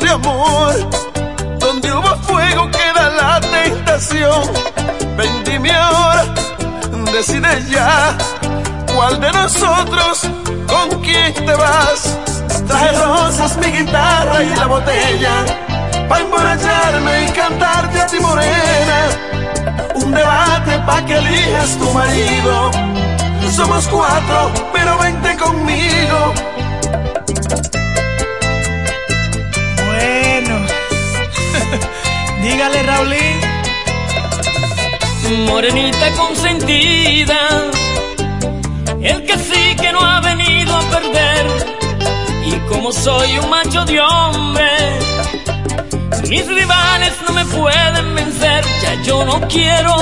de amor. Donde hubo fuego queda la tentación. Ven, dime ahora, decide ya. ¿Cuál de nosotros con quién te vas? Traje rosas, mi guitarra y la botella. Pa' emborracharme y cantarte a ti morena. Un debate pa' que elijas tu marido. Somos cuatro, pero vente conmigo. Dígale Raulín. Morenita consentida, el que sí que no ha venido a perder. Y como soy un macho de hombre, mis rivales no me pueden vencer. Ya yo no quiero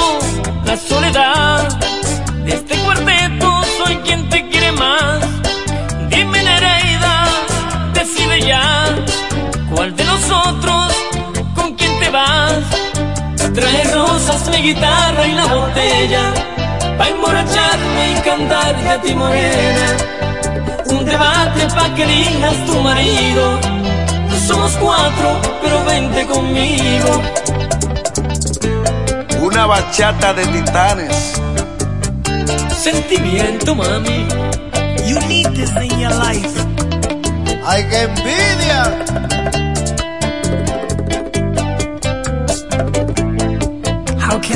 la soledad de este cuarteto. Soy quien te quiere más. Dime Nereida, decide ya cuál de nosotros Trae rosas, mi guitarra y la botella Pa' emborracharme y cantarte a ti morena Un debate pa' que elijas tu marido Somos cuatro, pero vente conmigo Una bachata de titanes. Sentimiento, mami You need this in your life. ¡Ay, qué envidia!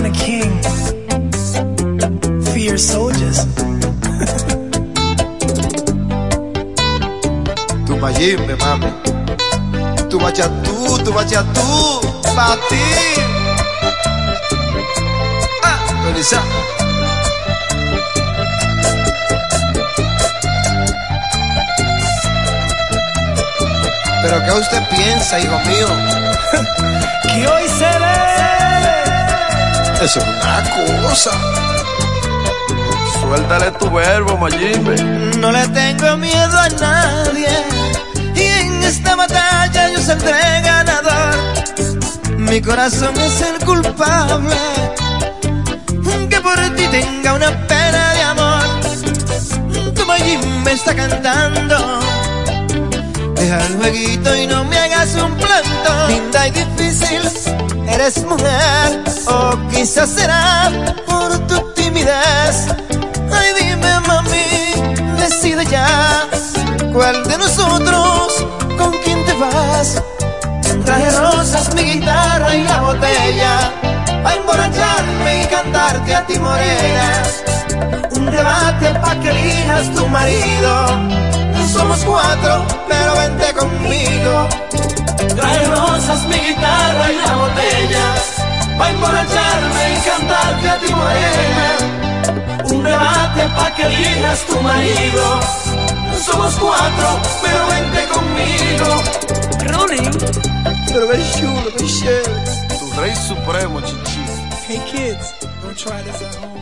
Can a king fear soldiers? Tu mayimbe, mami. Tu bachatú, tu bachatú, pa' ti. Ah, Melissa. ¿Pero qué usted piensa, hijo mío? Que hoy se ve. Es una cosa. Suéltale tu verbo, Mayimbe. No le tengo miedo a nadie. Y en esta batalla yo saldré ganador. Mi corazón es el culpable. Que por ti tenga una pena de amor. Tu Mayim me está cantando. Deja el jueguito y no me hagas un planto. Linda y difícil, eres mujer. O quizás será por tu timidez. Ay, dime, mami, decide ya. ¿Cuál de nosotros con quién te vas? Traje rosas, mi guitarra y la botella. A emborracharme y cantarte a ti, morena. Un debate pa' que elijas tu marido. Somos cuatro, pero vente conmigo. Trae rosas, mi guitarra y la botella Pa' emborracharme y cantarte a ti morena Un debate pa' que elijas tu marido Somos cuatro, pero vente conmigo Rolling. Pero qué chulo, qué chévere. Tu rey supremo, chichi. Hey kids, don't try this at home.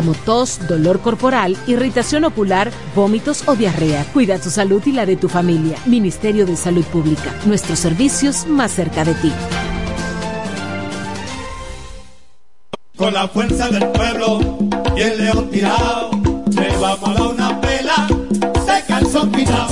como tos, dolor corporal, irritación ocular, vómitos o diarrea. Cuida tu salud y la de tu familia. Ministerio de Salud Pública. Nuestros servicios más cerca de ti. Con la fuerza del pueblo y el león tirado, le vamos a dar una pela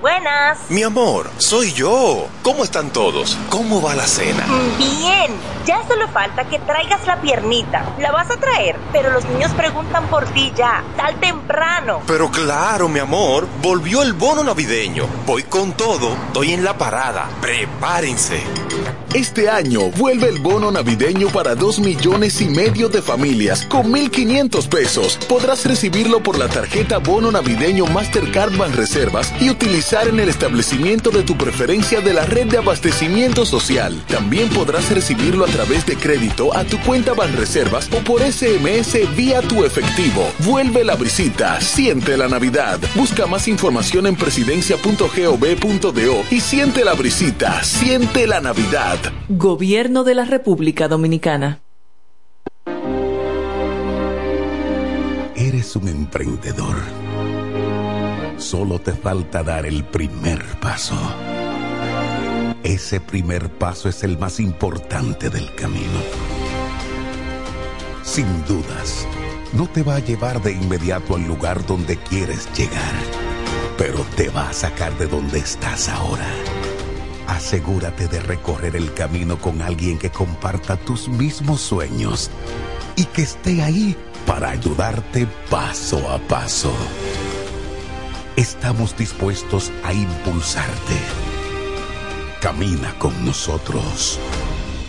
Buenas. Mi amor, soy yo. ¿Cómo están todos? ¿Cómo va la cena? Bien. Ya solo falta que traigas la piernita. La vas a traer, pero los niños preguntan por ti ya. Tal temprano. Pero claro, mi amor. Volvió el bono navideño. Voy con todo. Estoy en la parada. Prepárense. Este año vuelve el bono navideño para dos millones y medio de familias con 1.500 pesos. Podrás recibirlo por la tarjeta bono navideño Mastercard Reservas y utilizar en el establecimiento de tu preferencia de la red de abastecimiento social. También podrás recibirlo a través de crédito a tu cuenta Banreservas o por SMS vía tu efectivo. Vuelve la brisita, siente la Navidad. Busca más información en presidencia.gov.do y siente la brisita, siente la Navidad. Gobierno de la República Dominicana. Eres un emprendedor Solo te falta dar el primer paso. Ese primer paso es el más importante del camino. Sin dudas, no te va a llevar de inmediato al lugar donde quieres llegar, pero te va a sacar de donde estás ahora. Asegúrate de recorrer el camino con alguien que comparta tus mismos sueños y que esté ahí para ayudarte paso a paso estamos dispuestos a impulsarte. Camina con nosotros.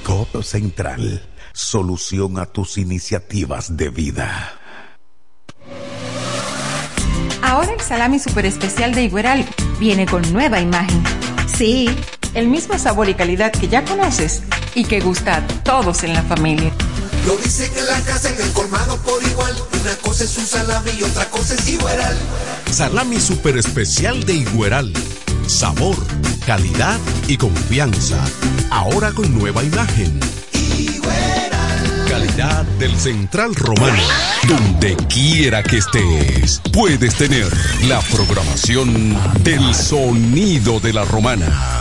Codo Central, solución a tus iniciativas de vida. Ahora el salami super especial de Igueral viene con nueva imagen. Sí, el mismo sabor y calidad que ya conoces y que gusta a todos en la familia. Lo dice que la casa, en el colmado por igual. Una cosa es un salami y otra cosa es Igueral. Salami super especial de Igueral. Sabor, calidad y confianza. Ahora con nueva imagen. Calidad del Central Romano. Donde quiera que estés, puedes tener la programación del sonido de la romana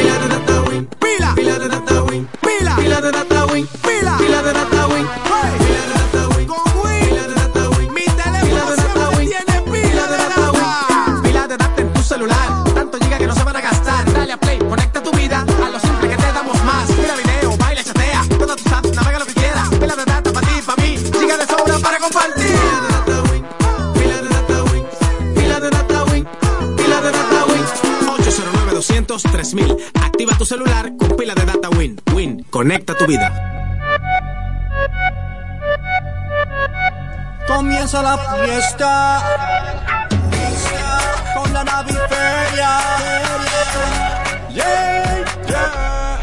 Baby, I the conecta tu vida. Comienza la fiesta con la naviferia. Yeah, yeah.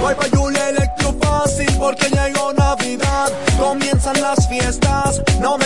Voy pa' Julia Electro Fácil porque llegó Navidad. Comienzan las fiestas, no me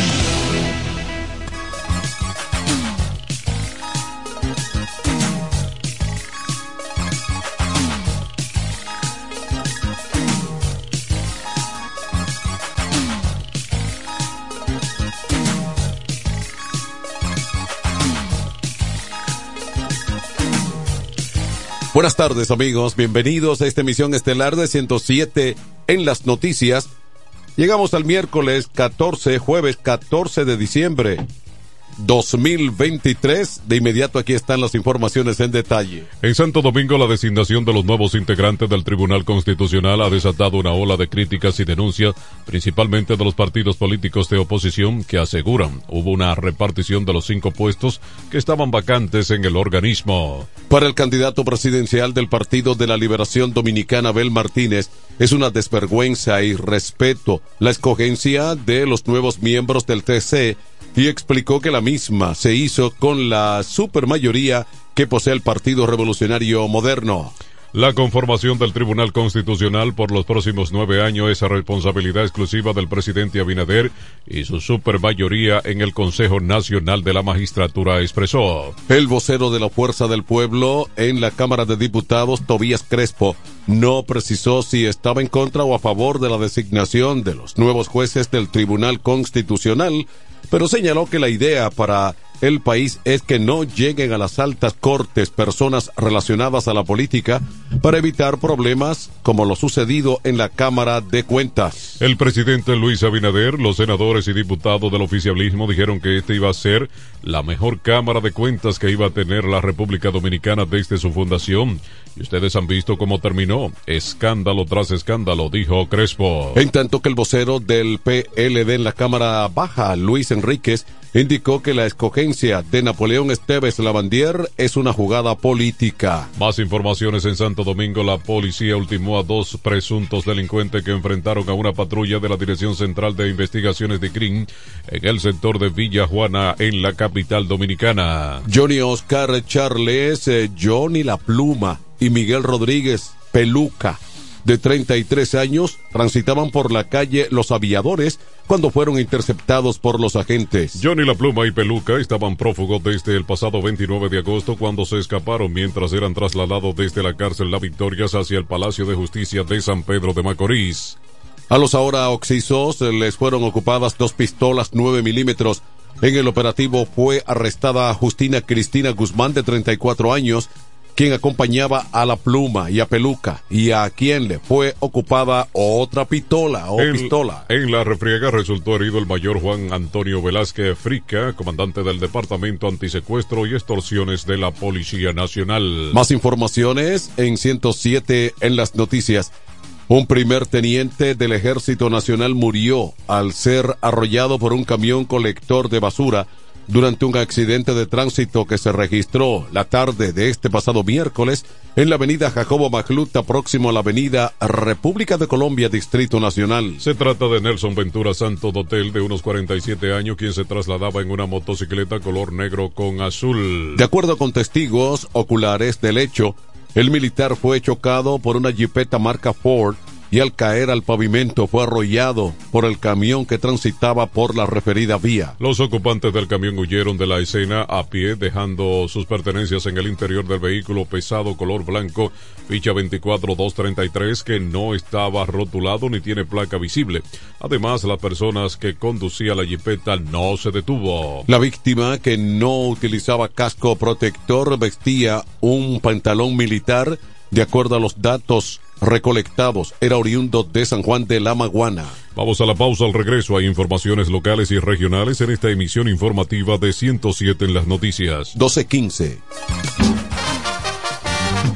Buenas tardes amigos, bienvenidos a esta emisión estelar de 107 en las noticias. Llegamos al miércoles 14, jueves 14 de diciembre 2023. De inmediato aquí están las informaciones en detalle. En Santo Domingo, la designación de los nuevos integrantes del Tribunal Constitucional ha desatado una ola de críticas y denuncias, principalmente de los partidos políticos de oposición, que aseguran hubo una repartición de los cinco puestos que estaban vacantes en el organismo. Para el candidato presidencial del Partido de la Liberación Dominicana, Abel Martínez, es una desvergüenza y respeto la escogencia de los nuevos miembros del TC y explicó que la misma se hizo con la supermayoría que posee el Partido Revolucionario Moderno. La conformación del Tribunal Constitucional por los próximos nueve años es responsabilidad exclusiva del presidente Abinader y su supermayoría en el Consejo Nacional de la Magistratura expresó. El vocero de la Fuerza del Pueblo en la Cámara de Diputados, Tobías Crespo, no precisó si estaba en contra o a favor de la designación de los nuevos jueces del Tribunal Constitucional, pero señaló que la idea para el país es que no lleguen a las altas cortes personas relacionadas a la política para evitar problemas como lo sucedido en la Cámara de Cuentas. El presidente Luis Abinader, los senadores y diputados del oficialismo dijeron que esta iba a ser la mejor Cámara de Cuentas que iba a tener la República Dominicana desde su fundación. Y ustedes han visto cómo terminó. Escándalo tras escándalo, dijo Crespo. En tanto que el vocero del PLD en la Cámara Baja, Luis Enríquez, indicó que la escogencia de Napoleón Esteves Lavandier es una jugada política. Más informaciones en Santo Domingo. La policía ultimó a dos presuntos delincuentes que enfrentaron a una patrulla de la Dirección Central de Investigaciones de CRIM en el sector de Villa Juana, en la capital dominicana. Johnny Oscar Charles, eh, Johnny La Pluma y Miguel Rodríguez Peluca de 33 años transitaban por la calle Los Aviadores cuando fueron interceptados por los agentes. Johnny La Pluma y Peluca estaban prófugos desde el pasado 29 de agosto cuando se escaparon mientras eran trasladados desde la cárcel La Victorias hacia el Palacio de Justicia de San Pedro de Macorís. A los ahora oxisos les fueron ocupadas dos pistolas 9 milímetros. En el operativo fue arrestada Justina Cristina Guzmán de 34 años quien acompañaba a la pluma y a peluca y a quien le fue ocupada otra pistola o en, pistola. En la refriega resultó herido el mayor Juan Antonio Velázquez Frica, comandante del Departamento Antisecuestro y Extorsiones de la Policía Nacional. Más informaciones en 107 en las noticias. Un primer teniente del Ejército Nacional murió al ser arrollado por un camión colector de basura durante un accidente de tránsito que se registró la tarde de este pasado miércoles en la avenida Jacobo Macluta, próximo a la avenida República de Colombia, Distrito Nacional. Se trata de Nelson Ventura Santo Dotel, de unos 47 años, quien se trasladaba en una motocicleta color negro con azul. De acuerdo con testigos oculares del hecho, el militar fue chocado por una jipeta marca Ford y al caer al pavimento fue arrollado por el camión que transitaba por la referida vía. Los ocupantes del camión huyeron de la escena a pie, dejando sus pertenencias en el interior del vehículo pesado color blanco, ficha 24233, que no estaba rotulado ni tiene placa visible. Además, la personas que conducía la jipeta no se detuvo. La víctima, que no utilizaba casco protector, vestía un pantalón militar, de acuerdo a los datos recolectados era oriundo de San Juan de la Maguana. Vamos a la pausa al regreso. Hay informaciones locales y regionales en esta emisión informativa de 107 en las noticias. 1215.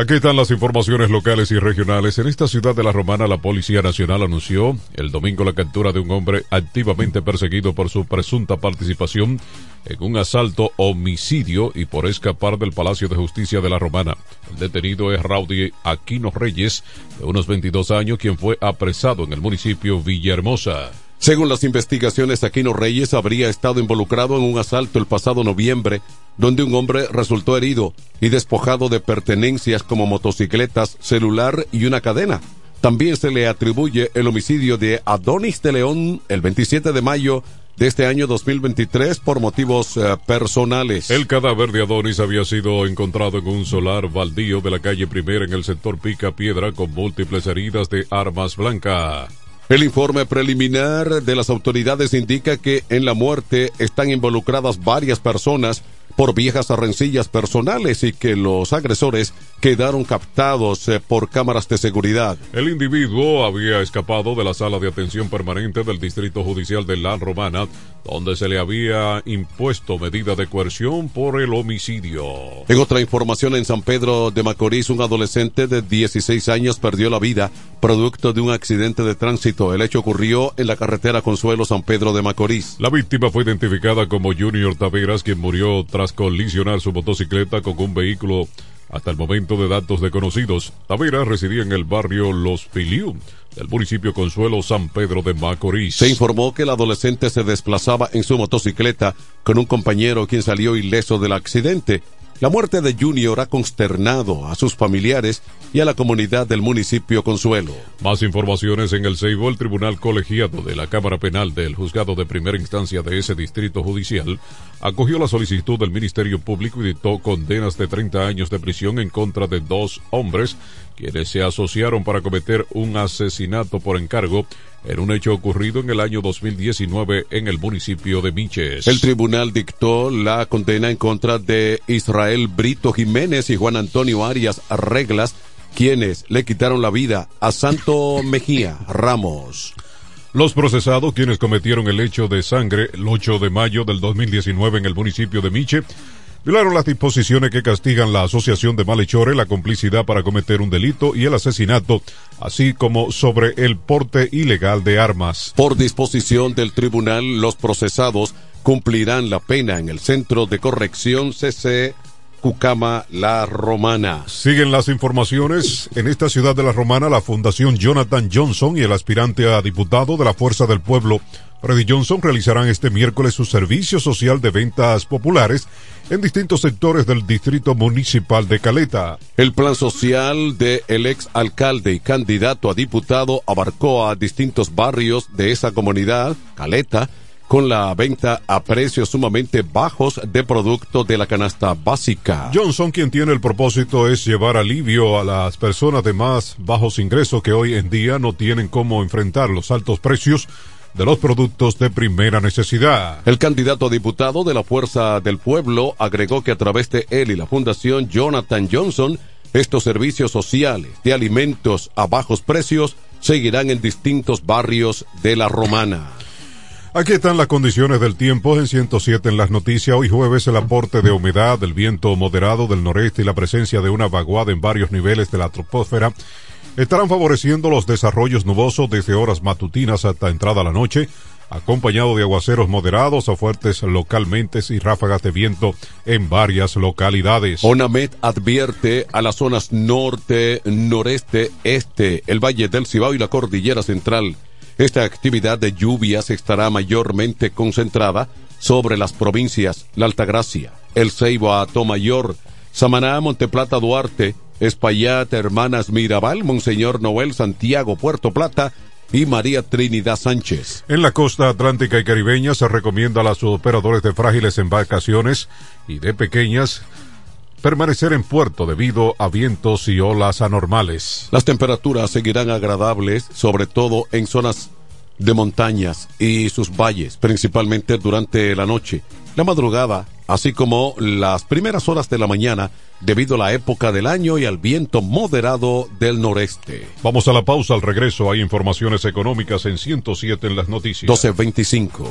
Aquí están las informaciones locales y regionales. En esta ciudad de La Romana, la Policía Nacional anunció el domingo la captura de un hombre activamente perseguido por su presunta participación en un asalto homicidio y por escapar del Palacio de Justicia de La Romana. El detenido es Raudy Aquino Reyes, de unos 22 años, quien fue apresado en el municipio Villahermosa. Según las investigaciones, Aquino Reyes habría estado involucrado en un asalto el pasado noviembre, donde un hombre resultó herido y despojado de pertenencias como motocicletas, celular y una cadena. También se le atribuye el homicidio de Adonis de León el 27 de mayo de este año 2023 por motivos eh, personales. El cadáver de Adonis había sido encontrado en un solar baldío de la calle Primera en el sector Pica Piedra con múltiples heridas de armas blancas. El informe preliminar de las autoridades indica que en la muerte están involucradas varias personas por viejas rencillas personales y que los agresores quedaron captados eh, por cámaras de seguridad. El individuo había escapado de la sala de atención permanente del Distrito Judicial de La Romana, donde se le había impuesto medida de coerción por el homicidio. En otra información, en San Pedro de Macorís, un adolescente de 16 años perdió la vida producto de un accidente de tránsito. El hecho ocurrió en la carretera Consuelo San Pedro de Macorís. La víctima fue identificada como Junior Taveras, quien murió tras colisionar su motocicleta con un vehículo hasta el momento de datos desconocidos. Tavera residía en el barrio Los Filiu del municipio Consuelo San Pedro de Macorís. Se informó que el adolescente se desplazaba en su motocicleta con un compañero quien salió ileso del accidente. La muerte de Junior ha consternado a sus familiares y a la comunidad del municipio Consuelo. Más informaciones en el Seibo, el Tribunal Colegiado de la Cámara Penal del Juzgado de Primera Instancia de ese distrito judicial acogió la solicitud del Ministerio Público y dictó condenas de 30 años de prisión en contra de dos hombres quienes se asociaron para cometer un asesinato por encargo en un hecho ocurrido en el año 2019 en el municipio de Miches. El tribunal dictó la condena en contra de Israel Brito Jiménez y Juan Antonio Arias Reglas, quienes le quitaron la vida a Santo Mejía Ramos. Los procesados, quienes cometieron el hecho de sangre el 8 de mayo del 2019 en el municipio de Miche, violaron las disposiciones que castigan la asociación de malhechores, la complicidad para cometer un delito y el asesinato, así como sobre el porte ilegal de armas. Por disposición del tribunal, los procesados cumplirán la pena en el Centro de Corrección CC Cucama La Romana. Siguen las informaciones. En esta ciudad de La Romana, la Fundación Jonathan Johnson y el aspirante a diputado de la Fuerza del Pueblo, Freddy Johnson, realizarán este miércoles su servicio social de ventas populares en distintos sectores del distrito municipal de Caleta. El plan social del el ex alcalde y candidato a diputado abarcó a distintos barrios de esa comunidad, Caleta, con la venta a precios sumamente bajos de productos de la canasta básica. Johnson, quien tiene el propósito es llevar alivio a las personas de más bajos ingresos que hoy en día no tienen cómo enfrentar los altos precios de los productos de primera necesidad. El candidato a diputado de la Fuerza del Pueblo agregó que a través de él y la Fundación Jonathan Johnson, estos servicios sociales de alimentos a bajos precios seguirán en distintos barrios de la Romana. Aquí están las condiciones del tiempo en 107 en las noticias. Hoy jueves el aporte de humedad, del viento moderado del noreste y la presencia de una vaguada en varios niveles de la troposfera estarán favoreciendo los desarrollos nubosos desde horas matutinas hasta entrada a la noche, acompañado de aguaceros moderados o fuertes localmente y ráfagas de viento en varias localidades. ONAMED advierte a las zonas norte, noreste, este, el Valle del Cibao y la Cordillera Central esta actividad de lluvias estará mayormente concentrada sobre las provincias La Altagracia, El Ceibo, Mayor, Samaná, Monteplata, Duarte, Espaillat, Hermanas Mirabal, Monseñor Noel, Santiago, Puerto Plata y María Trinidad Sánchez. En la costa atlántica y caribeña se recomienda a los operadores de frágiles embarcaciones y de pequeñas permanecer en puerto debido a vientos y olas anormales. Las temperaturas seguirán agradables, sobre todo en zonas de montañas y sus valles, principalmente durante la noche, la madrugada, así como las primeras horas de la mañana, debido a la época del año y al viento moderado del noreste. Vamos a la pausa, al regreso hay informaciones económicas en 107 en las noticias. 1225.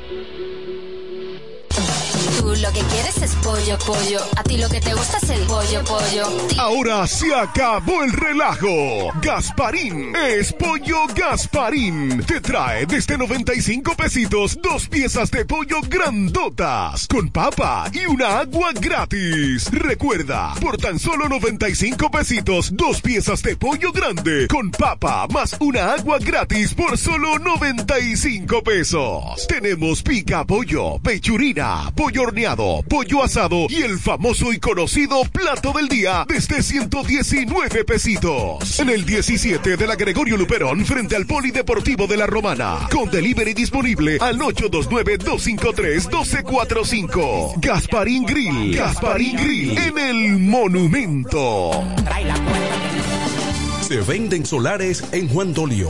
Es pollo, pollo. A ti lo que te gusta es el pollo, pollo. Ahora se acabó el relajo. Gasparín es pollo Gasparín. Te trae desde 95 pesitos dos piezas de pollo grandotas con papa y una agua gratis. Recuerda, por tan solo 95 pesitos, dos piezas de pollo grande con papa más una agua gratis por solo 95 pesos. Tenemos pica pollo, pechurina, pollo horneado, pollo asado y el famoso y conocido plato del día desde 119 pesitos. En el 17 de la Gregorio Luperón frente al Polideportivo de la Romana. Con delivery disponible al 829-253-1245. Gasparín Grill. Gasparín Grill en el Monumento. Se venden solares en Juan Dolio,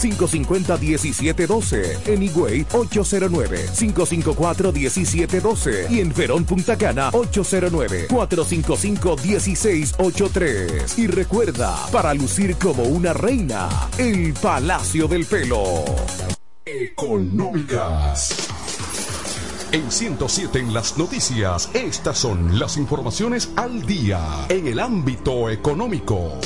550-1712. En Higüey, 809-554-1712. Y en Verón Punta Cana, 809-455-1683. Y recuerda, para lucir como una reina, el Palacio del Pelo. Económicas. En 107 en las noticias, estas son las informaciones al día en el ámbito económico.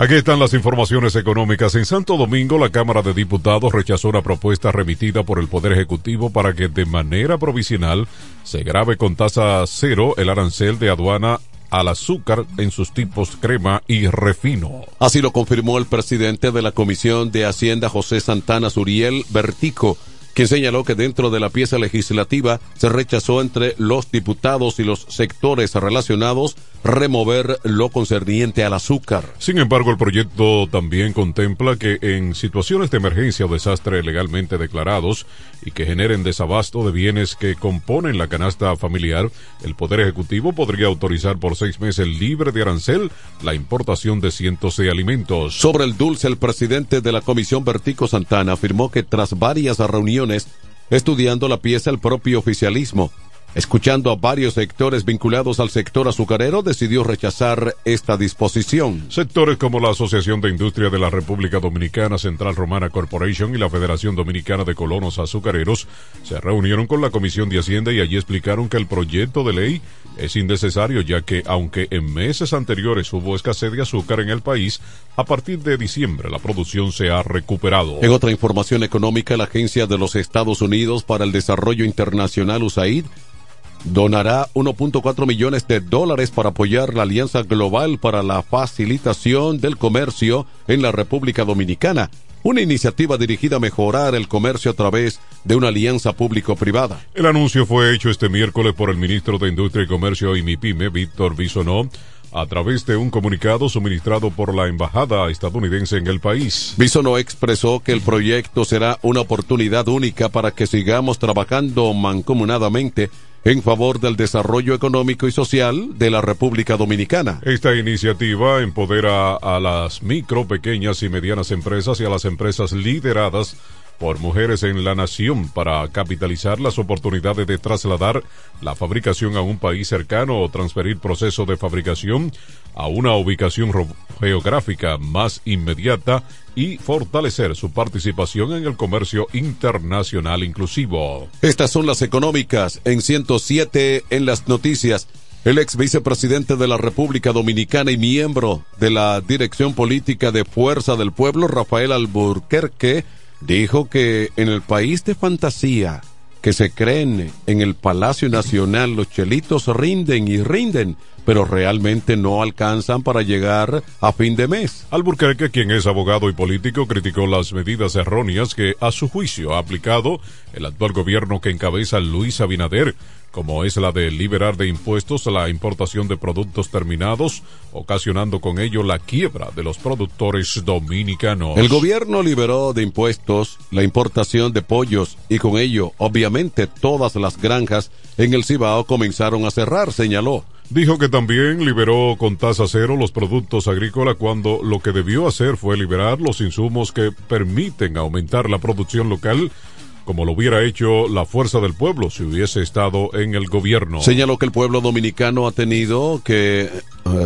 Aquí están las informaciones económicas. En Santo Domingo, la Cámara de Diputados rechazó una propuesta remitida por el Poder Ejecutivo para que de manera provisional se grave con tasa cero el arancel de aduana al azúcar en sus tipos crema y refino. Así lo confirmó el presidente de la Comisión de Hacienda, José Santana Suriel Vertico quien señaló que dentro de la pieza legislativa se rechazó entre los diputados y los sectores relacionados remover lo concerniente al azúcar. Sin embargo, el proyecto también contempla que en situaciones de emergencia o desastre legalmente declarados y que generen desabasto de bienes que componen la canasta familiar, el Poder Ejecutivo podría autorizar por seis meses libre de arancel la importación de cientos de alimentos. Sobre el dulce, el presidente de la Comisión Vertico Santana afirmó que tras varias reuniones estudiando la pieza el propio oficialismo escuchando a varios sectores vinculados al sector azucarero, decidió rechazar esta disposición. Sectores como la Asociación de Industria de la República Dominicana, Central Romana Corporation y la Federación Dominicana de Colonos Azucareros se reunieron con la Comisión de Hacienda y allí explicaron que el proyecto de ley es innecesario ya que aunque en meses anteriores hubo escasez de azúcar en el país, a partir de diciembre la producción se ha recuperado. En otra información económica, la Agencia de los Estados Unidos para el Desarrollo Internacional USAID donará 1.4 millones de dólares para apoyar la Alianza Global para la Facilitación del Comercio en la República Dominicana, una iniciativa dirigida a mejorar el comercio a través de una alianza público-privada. El anuncio fue hecho este miércoles por el ministro de Industria y Comercio y MIPIME, Víctor Bisonó, a través de un comunicado suministrado por la embajada estadounidense en el país. Bisonó expresó que el proyecto será una oportunidad única para que sigamos trabajando mancomunadamente en favor del desarrollo económico y social de la República Dominicana. Esta iniciativa empodera a las micro, pequeñas y medianas empresas y a las empresas lideradas por mujeres en la nación para capitalizar las oportunidades de trasladar la fabricación a un país cercano o transferir proceso de fabricación a una ubicación geográfica más inmediata y fortalecer su participación en el comercio internacional inclusivo. Estas son las económicas en 107 en las noticias. El ex vicepresidente de la República Dominicana y miembro de la Dirección Política de Fuerza del Pueblo, Rafael Alburquerque, dijo que en el país de fantasía que se creen en el Palacio Nacional, los chelitos rinden y rinden, pero realmente no alcanzan para llegar a fin de mes. Alburquerque, quien es abogado y político, criticó las medidas erróneas que, a su juicio, ha aplicado el actual gobierno que encabeza Luis Abinader, como es la de liberar de impuestos la importación de productos terminados, ocasionando con ello la quiebra de los productores dominicanos. El gobierno liberó de impuestos la importación de pollos y con ello, obviamente, todas las granjas en el Cibao comenzaron a cerrar, señaló. Dijo que también liberó con tasa cero los productos agrícolas cuando lo que debió hacer fue liberar los insumos que permiten aumentar la producción local como lo hubiera hecho la fuerza del pueblo si hubiese estado en el gobierno. Señaló que el pueblo dominicano ha tenido que eh,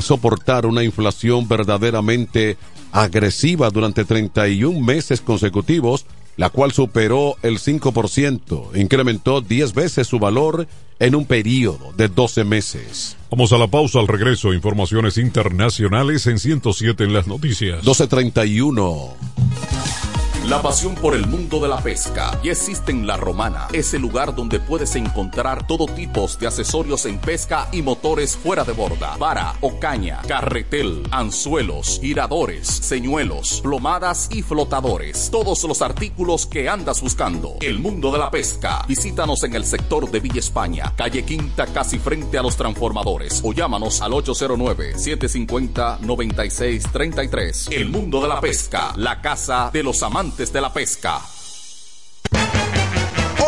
soportar una inflación verdaderamente agresiva durante 31 meses consecutivos, la cual superó el 5%, incrementó 10 veces su valor en un periodo de 12 meses. Vamos a la pausa al regreso, informaciones internacionales en 107 en las noticias. 1231. La pasión por el mundo de la pesca y existe en La Romana. Es el lugar donde puedes encontrar todo tipo de accesorios en pesca y motores fuera de borda, vara o caña, carretel, anzuelos, giradores, señuelos, plomadas y flotadores. Todos los artículos que andas buscando. El mundo de la pesca. Visítanos en el sector de Villa España, calle Quinta, casi frente a los transformadores. O llámanos al 809-750-9633. El mundo de la pesca. La casa de los amantes de la pesca.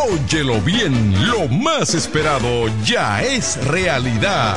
Óyelo bien, lo más esperado ya es realidad.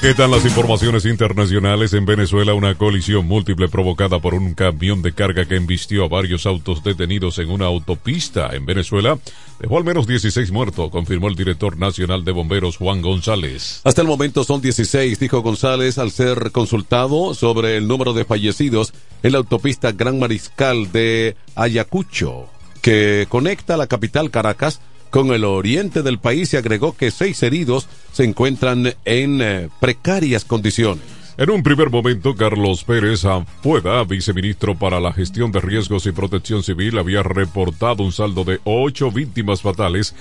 ¿Qué tal las informaciones internacionales? En Venezuela, una colisión múltiple provocada por un camión de carga que embistió a varios autos detenidos en una autopista en Venezuela dejó al menos 16 muertos, confirmó el director nacional de bomberos Juan González. Hasta el momento son 16, dijo González al ser consultado sobre el número de fallecidos en la autopista Gran Mariscal de Ayacucho, que conecta la capital Caracas con el oriente del país y agregó que seis heridos se encuentran en eh, precarias condiciones. En un primer momento, Carlos Pérez Ampueda, viceministro para la gestión de riesgos y protección civil, había reportado un saldo de ocho víctimas fatales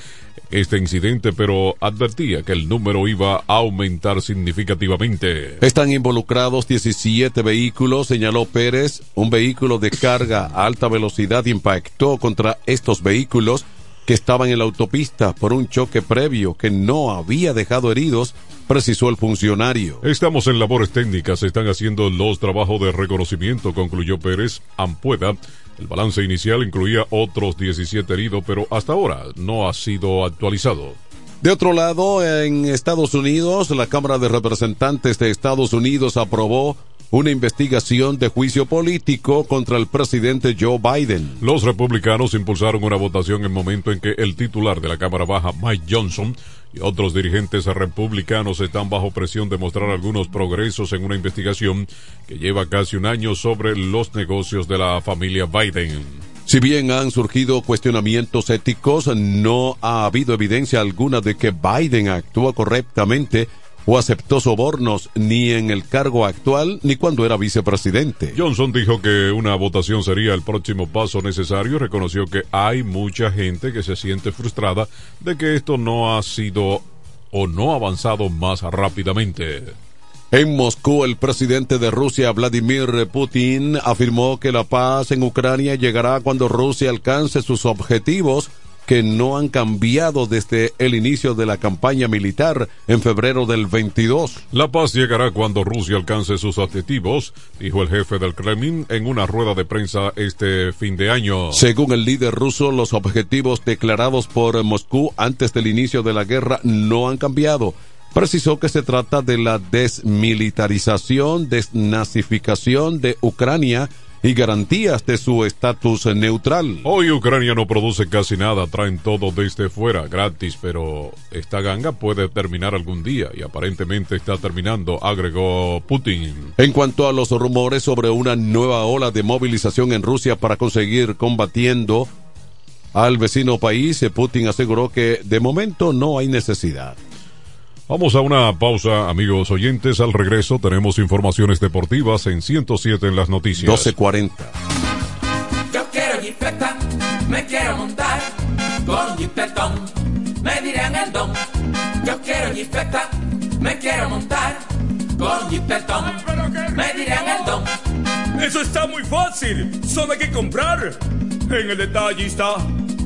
este incidente, pero advertía que el número iba a aumentar significativamente. Están involucrados 17 vehículos, señaló Pérez. Un vehículo de carga a alta velocidad impactó contra estos vehículos que estaban en la autopista por un choque previo que no había dejado heridos, precisó el funcionario. Estamos en labores técnicas, están haciendo los trabajos de reconocimiento, concluyó Pérez Ampueda. El balance inicial incluía otros 17 heridos, pero hasta ahora no ha sido actualizado. De otro lado, en Estados Unidos, la Cámara de Representantes de Estados Unidos aprobó una investigación de juicio político contra el presidente Joe Biden. Los republicanos impulsaron una votación en momento en que el titular de la Cámara Baja, Mike Johnson, y otros dirigentes republicanos están bajo presión de mostrar algunos progresos en una investigación que lleva casi un año sobre los negocios de la familia Biden. Si bien han surgido cuestionamientos éticos, no ha habido evidencia alguna de que Biden actúa correctamente o aceptó sobornos ni en el cargo actual ni cuando era vicepresidente. Johnson dijo que una votación sería el próximo paso necesario reconoció que hay mucha gente que se siente frustrada de que esto no ha sido o no ha avanzado más rápidamente. En Moscú, el presidente de Rusia, Vladimir Putin, afirmó que la paz en Ucrania llegará cuando Rusia alcance sus objetivos que no han cambiado desde el inicio de la campaña militar en febrero del 22. La paz llegará cuando Rusia alcance sus objetivos, dijo el jefe del Kremlin en una rueda de prensa este fin de año. Según el líder ruso, los objetivos declarados por Moscú antes del inicio de la guerra no han cambiado. Precisó que se trata de la desmilitarización, desnazificación de Ucrania, y garantías de su estatus neutral. Hoy Ucrania no produce casi nada, traen todo desde fuera, gratis, pero esta ganga puede terminar algún día y aparentemente está terminando, agregó Putin. En cuanto a los rumores sobre una nueva ola de movilización en Rusia para conseguir combatiendo al vecino país, Putin aseguró que de momento no hay necesidad. Vamos a una pausa, amigos oyentes. Al regreso tenemos informaciones deportivas en 107 en las noticias. 12.40. Yo quiero jipeta, me quiero montar con jipetón. me dirán el don. Yo quiero jipeta, me quiero montar con jipetón, me dirán el don. Eso está muy fácil, solo hay que comprar. En el detallista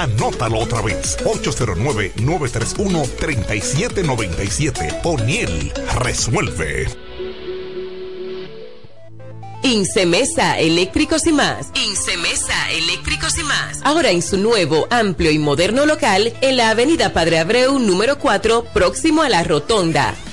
Anótalo otra vez. 809-931-3797. O'Neill resuelve. Incemesa Eléctricos y más. Incemesa Eléctricos y más. Ahora en su nuevo, amplio y moderno local en la Avenida Padre Abreu número 4, próximo a la Rotonda.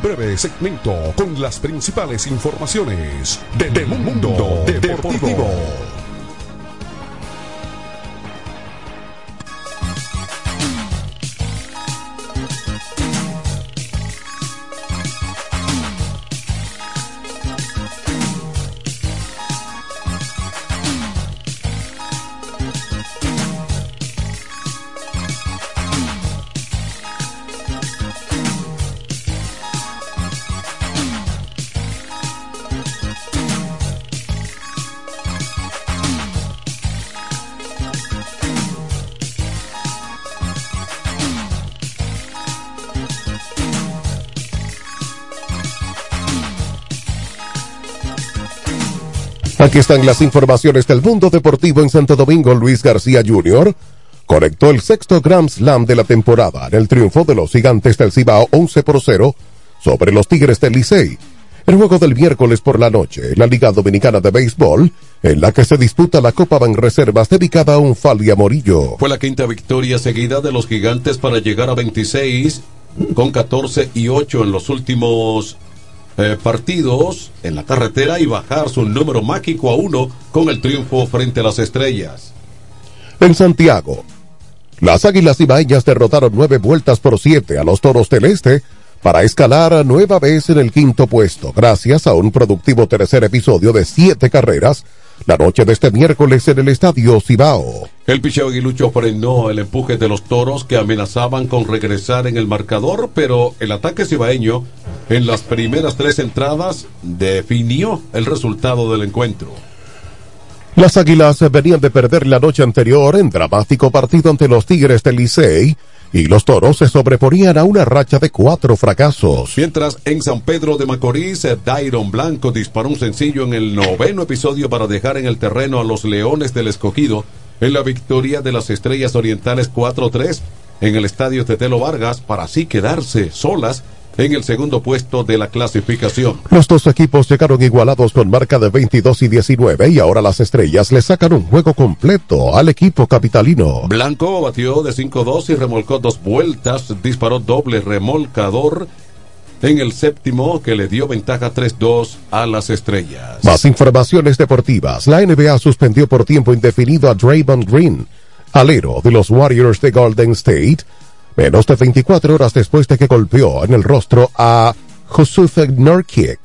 breve segmento con las principales informaciones del mundo deportivo. Están las informaciones del mundo deportivo en Santo Domingo. Luis García Jr. conectó el sexto Grand Slam de la temporada en el triunfo de los gigantes del Cibao 11 por 0 sobre los Tigres del Licey. El juego del miércoles por la noche en la Liga Dominicana de Béisbol, en la que se disputa la Copa Banreservas dedicada a un Falia Morillo. Fue la quinta victoria seguida de los gigantes para llegar a 26 con 14 y 8 en los últimos eh, partidos en la carretera y bajar su número mágico a uno con el triunfo frente a las estrellas. En Santiago, las Águilas Ibaeñas derrotaron nueve vueltas por siete a los Toros del Este para escalar nueva vez en el quinto puesto, gracias a un productivo tercer episodio de siete carreras la noche de este miércoles en el Estadio Cibao. El picheo aguilucho frenó el empuje de los toros que amenazaban con regresar en el marcador, pero el ataque cibaeño en las primeras tres entradas definió el resultado del encuentro. Las Águilas venían de perder la noche anterior en dramático partido ante los Tigres del Licey y los toros se sobreponían a una racha de cuatro fracasos. Mientras en San Pedro de Macorís, Dairon Blanco disparó un sencillo en el noveno episodio para dejar en el terreno a los Leones del Escogido en la victoria de las Estrellas Orientales 4-3 en el estadio Tetelo Vargas para así quedarse solas en el segundo puesto de la clasificación. Los dos equipos llegaron igualados con marca de 22 y 19 y ahora las estrellas le sacan un juego completo al equipo capitalino. Blanco batió de 5-2 y remolcó dos vueltas, disparó doble remolcador en el séptimo que le dio ventaja 3-2 a las estrellas. Más informaciones deportivas. La NBA suspendió por tiempo indefinido a Draymond Green, alero de los Warriors de Golden State, menos de 24 horas después de que golpeó en el rostro a Josuf Nurkic,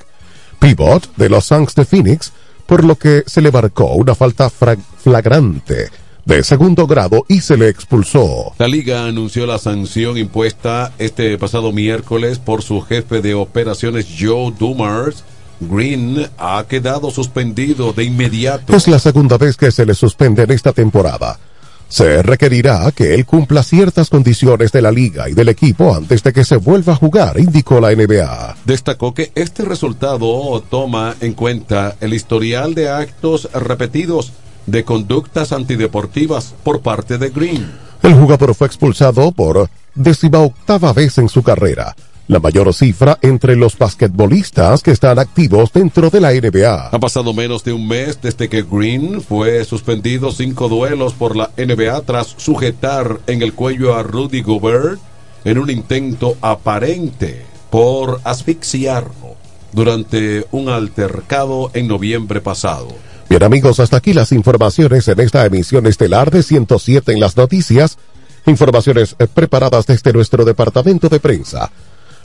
pivot de los Suns de Phoenix, por lo que se le marcó una falta flagrante de segundo grado y se le expulsó. La liga anunció la sanción impuesta este pasado miércoles por su jefe de operaciones Joe Dumars. Green ha quedado suspendido de inmediato. Es la segunda vez que se le suspende en esta temporada. Se requerirá que él cumpla ciertas condiciones de la liga y del equipo antes de que se vuelva a jugar, indicó la NBA. Destacó que este resultado toma en cuenta el historial de actos repetidos de conductas antideportivas por parte de Green. El jugador fue expulsado por décima octava vez en su carrera, la mayor cifra entre los basquetbolistas que están activos dentro de la NBA. Ha pasado menos de un mes desde que Green fue suspendido cinco duelos por la NBA tras sujetar en el cuello a Rudy Gobert en un intento aparente por asfixiarlo durante un altercado en noviembre pasado. Bien amigos, hasta aquí las informaciones en esta emisión estelar de 107 en las noticias. Informaciones preparadas desde nuestro departamento de prensa.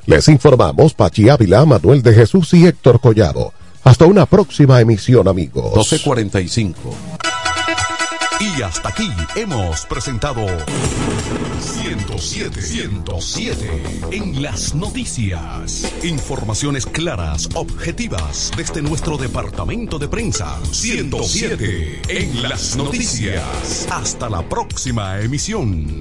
Les informamos Pachi Ávila, Manuel de Jesús y Héctor Collado. Hasta una próxima emisión amigos. 1245. Y hasta aquí hemos presentado 107, 107 en las noticias. Informaciones claras, objetivas desde nuestro departamento de prensa. 107 en las noticias. Hasta la próxima emisión.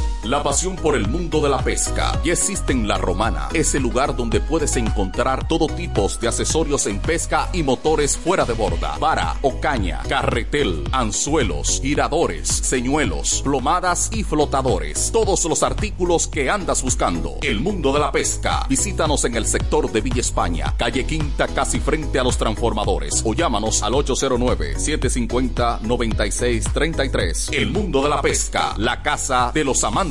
La pasión por el mundo de la pesca ya existe en La Romana, ese lugar donde puedes encontrar todo tipo de accesorios en pesca y motores fuera de borda, vara o caña, carretel, anzuelos, giradores, señuelos, plomadas y flotadores, todos los artículos que andas buscando. El mundo de la pesca. Visítanos en el sector de Villa España, calle Quinta, casi frente a los transformadores, o llámanos al 809-750-9633. El mundo de la pesca, la casa de los amantes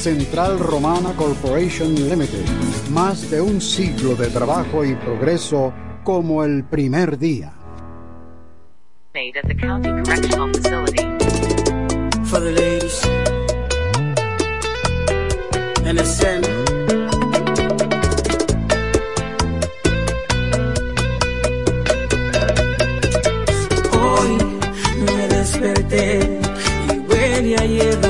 Central Romana Corporation Limited. Más de un siglo de trabajo y progreso como el primer día. made at the County Correctional Facility. for the ladies. NSN. Hoy me desperté y huele a hielo. ¿Qué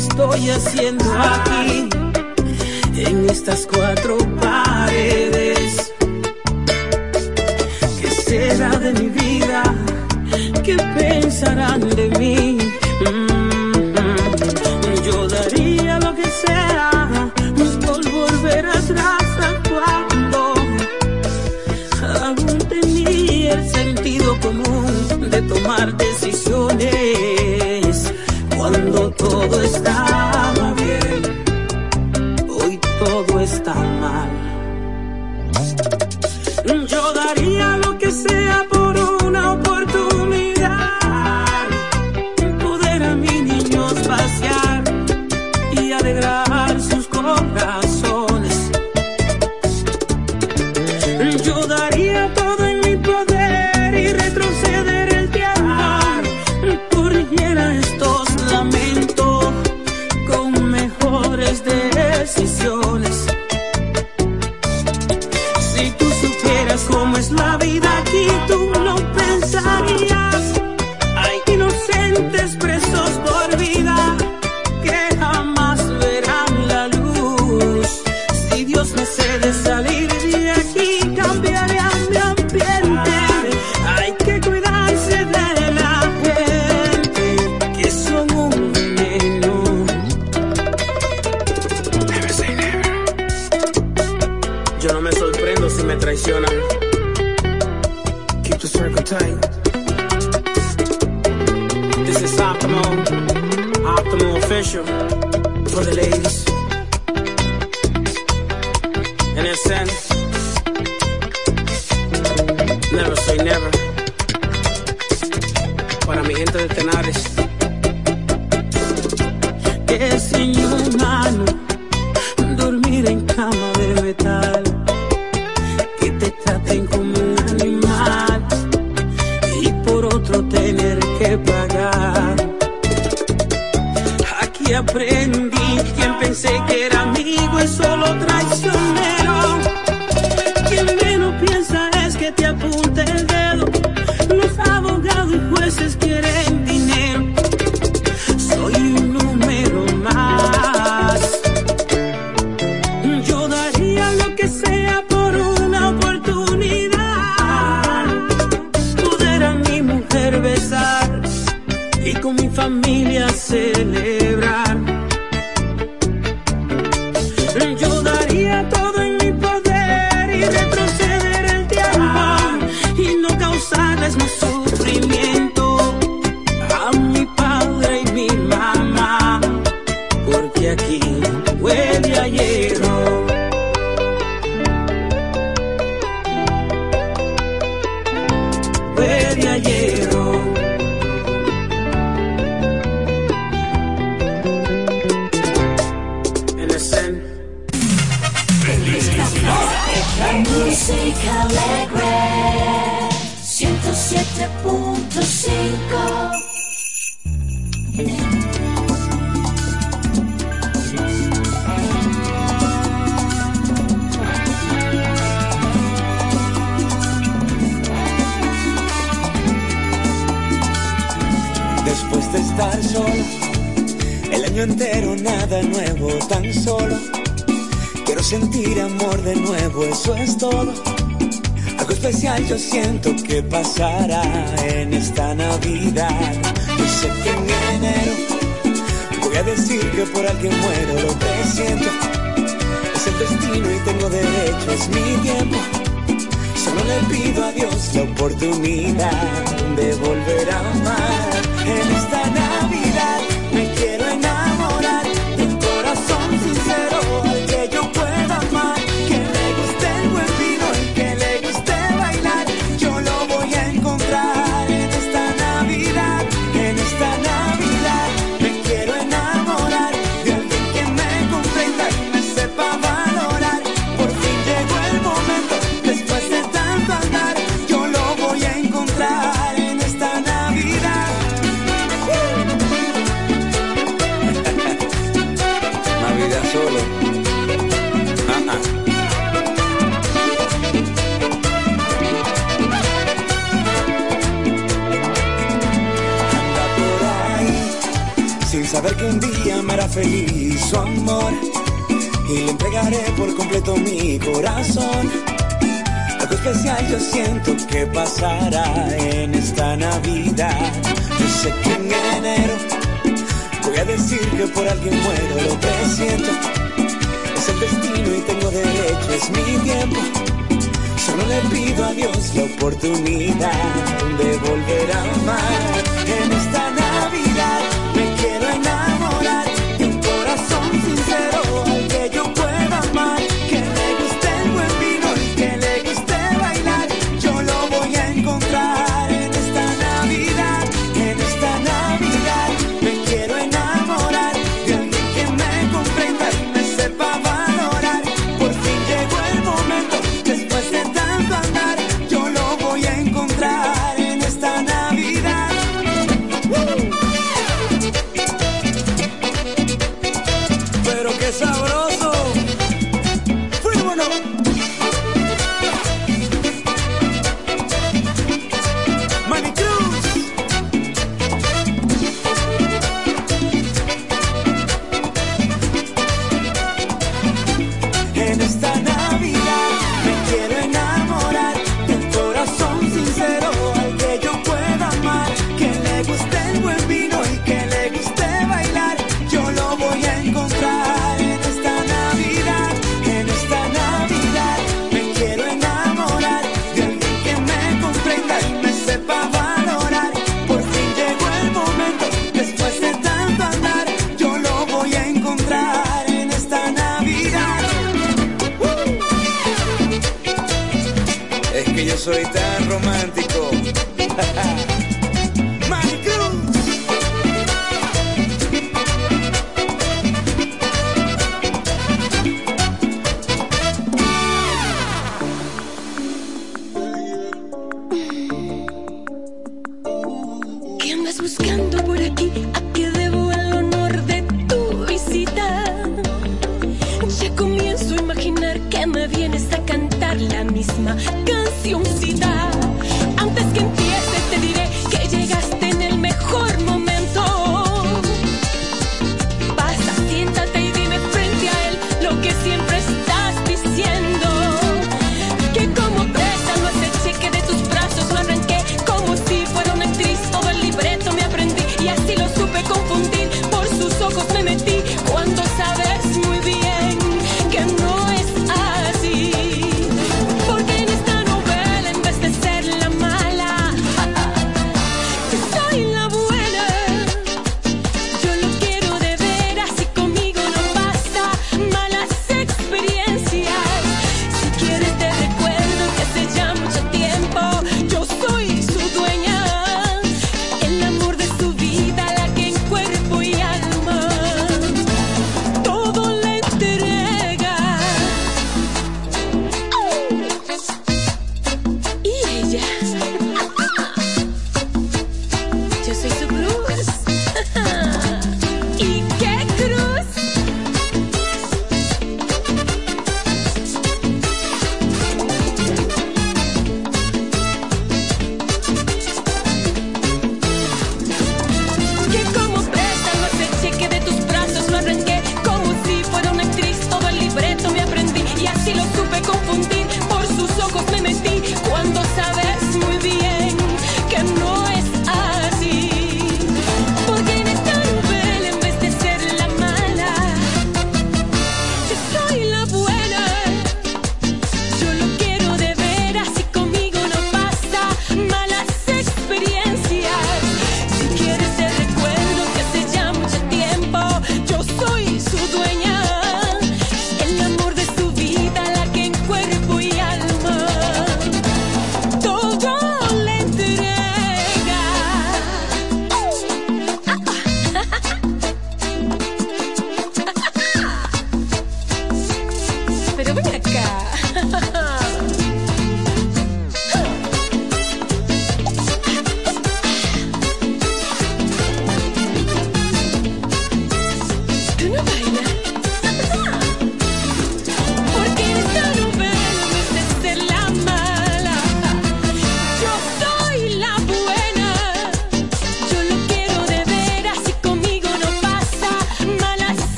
estoy haciendo aquí en estas cuatro paredes? ¿Qué será de mi vida? ¿Qué pensarán de mí? Mm, Yo daría lo que sea por volver atrás a cuando aún tenía el sentido común de tomar decisiones. Todo estaba es solo traición. le pido a Dios la oportunidad de volver a amar en esta Navidad. feliz su amor y le entregaré por completo mi corazón. Algo especial yo siento que pasará en esta Navidad. Yo sé que en enero voy a decir que por alguien muero, lo presiento. Es el destino y tengo derecho, es mi tiempo. Solo le pido a Dios la oportunidad de volver a amar en esta Navidad.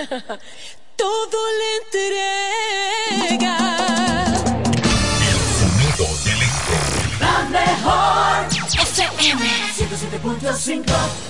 Todo le entrega. El sonido del este. La mejor. FM 107.5.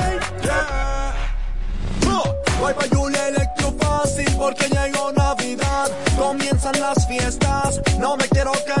yeah. Oh, Voy pa' Julia Electro Fácil porque llegó Navidad. Comienzan las fiestas, no me quiero quedar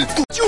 Tu Julia